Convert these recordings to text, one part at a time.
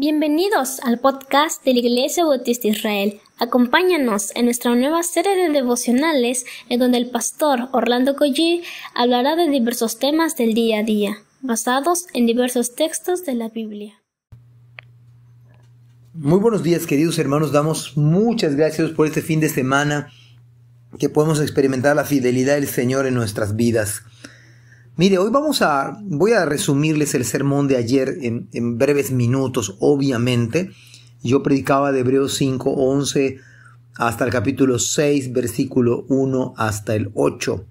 Bienvenidos al podcast de la Iglesia Bautista Israel. Acompáñanos en nuestra nueva serie de devocionales en donde el pastor Orlando Collie hablará de diversos temas del día a día, basados en diversos textos de la Biblia. Muy buenos días queridos hermanos, damos muchas gracias por este fin de semana que podemos experimentar la fidelidad del Señor en nuestras vidas. Mire, hoy vamos a, voy a resumirles el sermón de ayer en, breves minutos, obviamente. Yo predicaba de Hebreos 5, 11 hasta el capítulo 6, versículo 1 hasta el 8.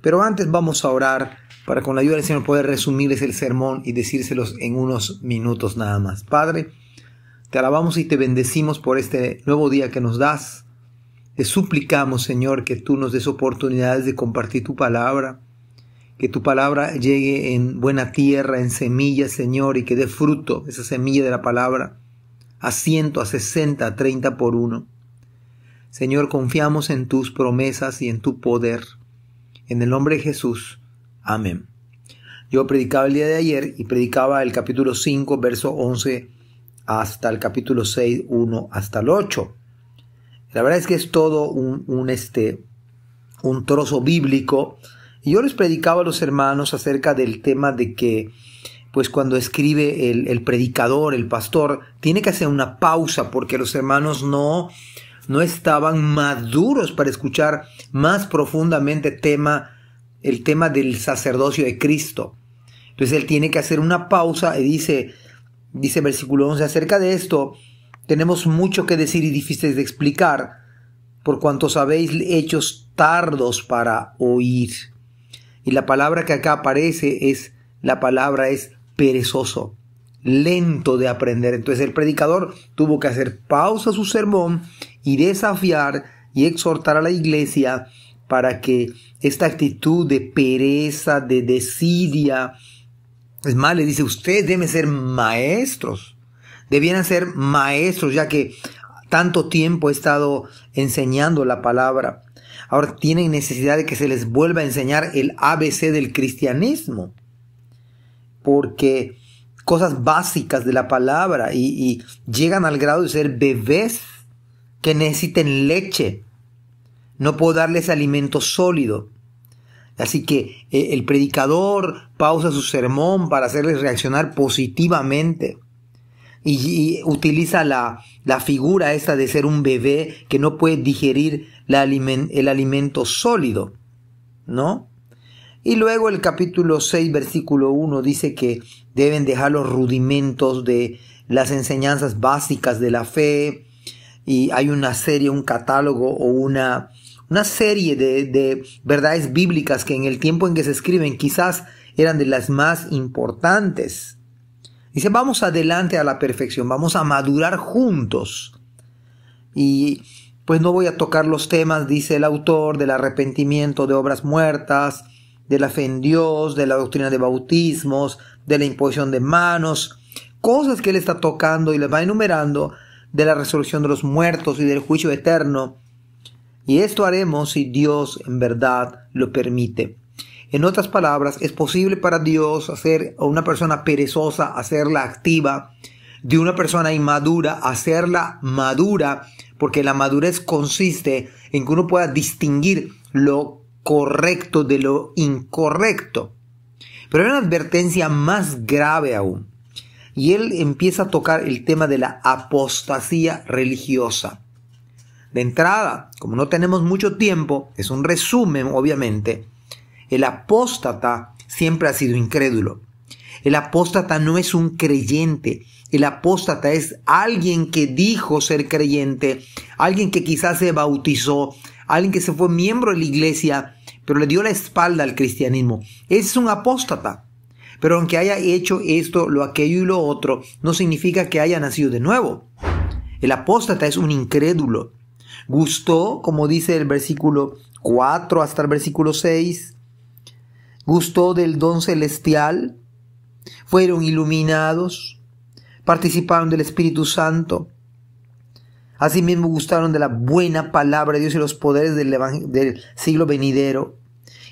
Pero antes vamos a orar para con la ayuda del Señor poder resumirles el sermón y decírselos en unos minutos nada más. Padre, te alabamos y te bendecimos por este nuevo día que nos das. Te suplicamos, Señor, que tú nos des oportunidades de compartir tu palabra que tu palabra llegue en buena tierra, en semilla, Señor, y que dé fruto, esa semilla de la palabra, a ciento, a sesenta, a treinta por uno. Señor, confiamos en tus promesas y en tu poder. En el nombre de Jesús. Amén. Yo predicaba el día de ayer y predicaba el capítulo 5, verso 11 hasta el capítulo 6, 1 hasta el 8. La verdad es que es todo un, un, este, un trozo bíblico y yo les predicaba a los hermanos acerca del tema de que, pues cuando escribe el, predicador, el pastor, tiene que hacer una pausa porque los hermanos no, no estaban maduros para escuchar más profundamente tema, el tema del sacerdocio de Cristo. Entonces él tiene que hacer una pausa y dice, dice versículo 11, acerca de esto tenemos mucho que decir y difíciles de explicar, por cuanto sabéis hechos tardos para oír. Y la palabra que acá aparece es, la palabra es perezoso, lento de aprender. Entonces el predicador tuvo que hacer pausa a su sermón y desafiar y exhortar a la iglesia para que esta actitud de pereza, de desidia, es más, le dice, ustedes deben ser maestros, debieran ser maestros, ya que tanto tiempo he estado enseñando la palabra ahora tienen necesidad de que se les vuelva a enseñar el ABC del cristianismo. Porque cosas básicas de la palabra y, llegan al grado de ser bebés que necesiten leche. No puedo darles alimento sólido. Así que eh, el predicador pausa su sermón para hacerles reaccionar positivamente y, utiliza la, la, figura esta de ser un bebé que no puede digerir el alimento sólido, ¿no? Y luego el capítulo 6, versículo 1 dice que deben dejar los rudimentos de las enseñanzas básicas de la fe y hay una serie, un catálogo o una, una serie de, de verdades bíblicas que en el tiempo en que se escriben quizás eran de las más importantes. Dice, vamos adelante a la perfección, vamos a madurar juntos. Y pues no voy a tocar los temas, dice el autor, del arrepentimiento de obras muertas, de la fe en Dios, de la doctrina de bautismos, de la imposición de manos, cosas que él está tocando y les va enumerando de la resurrección de los muertos y del juicio eterno. Y esto haremos si Dios en verdad lo permite. En otras palabras, es posible para Dios hacer a una persona perezosa, hacerla activa, de una persona inmadura, hacerla madura, porque la madurez consiste en que uno pueda distinguir lo correcto de lo incorrecto. Pero hay una advertencia más grave aún. Y él empieza a tocar el tema de la apostasía religiosa. De entrada, como no tenemos mucho tiempo, es un resumen obviamente, el apóstata siempre ha sido incrédulo. El apóstata no es un creyente. El apóstata es alguien que dijo ser creyente, alguien que quizás se bautizó, alguien que se fue miembro de la iglesia, pero le dio la espalda al cristianismo. Es un apóstata. Pero aunque haya hecho esto, lo aquello y lo otro, no significa que haya nacido de nuevo. El apóstata es un incrédulo. Gustó, como dice el versículo 4 hasta el versículo 6, gustó del don celestial, fueron iluminados, participaron del Espíritu Santo, asimismo gustaron de la buena palabra de Dios y los poderes del, del siglo venidero,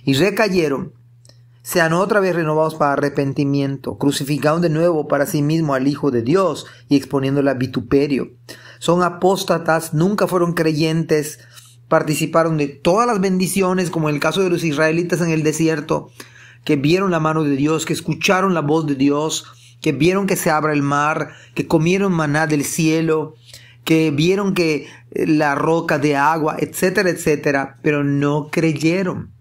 y recayeron, sean otra vez renovados para arrepentimiento, crucificando de nuevo para sí mismo al Hijo de Dios y exponiéndole a vituperio. Son apóstatas, nunca fueron creyentes, participaron de todas las bendiciones, como en el caso de los israelitas en el desierto, que vieron la mano de Dios, que escucharon la voz de Dios, que vieron que se abra el mar, que comieron maná del cielo, que vieron que eh, la roca de agua, etcétera, etcétera, pero no creyeron.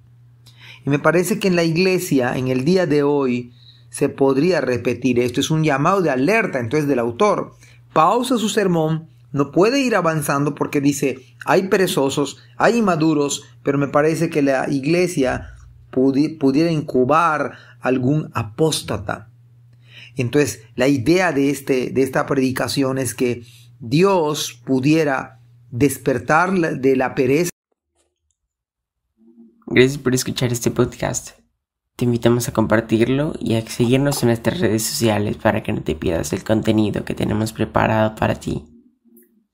Y me parece que en la iglesia, en el día de hoy, se podría repetir esto. Es un llamado de alerta entonces del autor. Pausa su sermón, no puede ir avanzando porque dice, hay perezosos, hay inmaduros, pero me parece que la iglesia pudiera incubar algún apóstata. Entonces, la idea de, este, de esta predicación es que Dios pudiera despertar de la pereza. Gracias por escuchar este podcast. Te invitamos a compartirlo y a seguirnos en nuestras redes sociales para que no te pierdas el contenido que tenemos preparado para ti.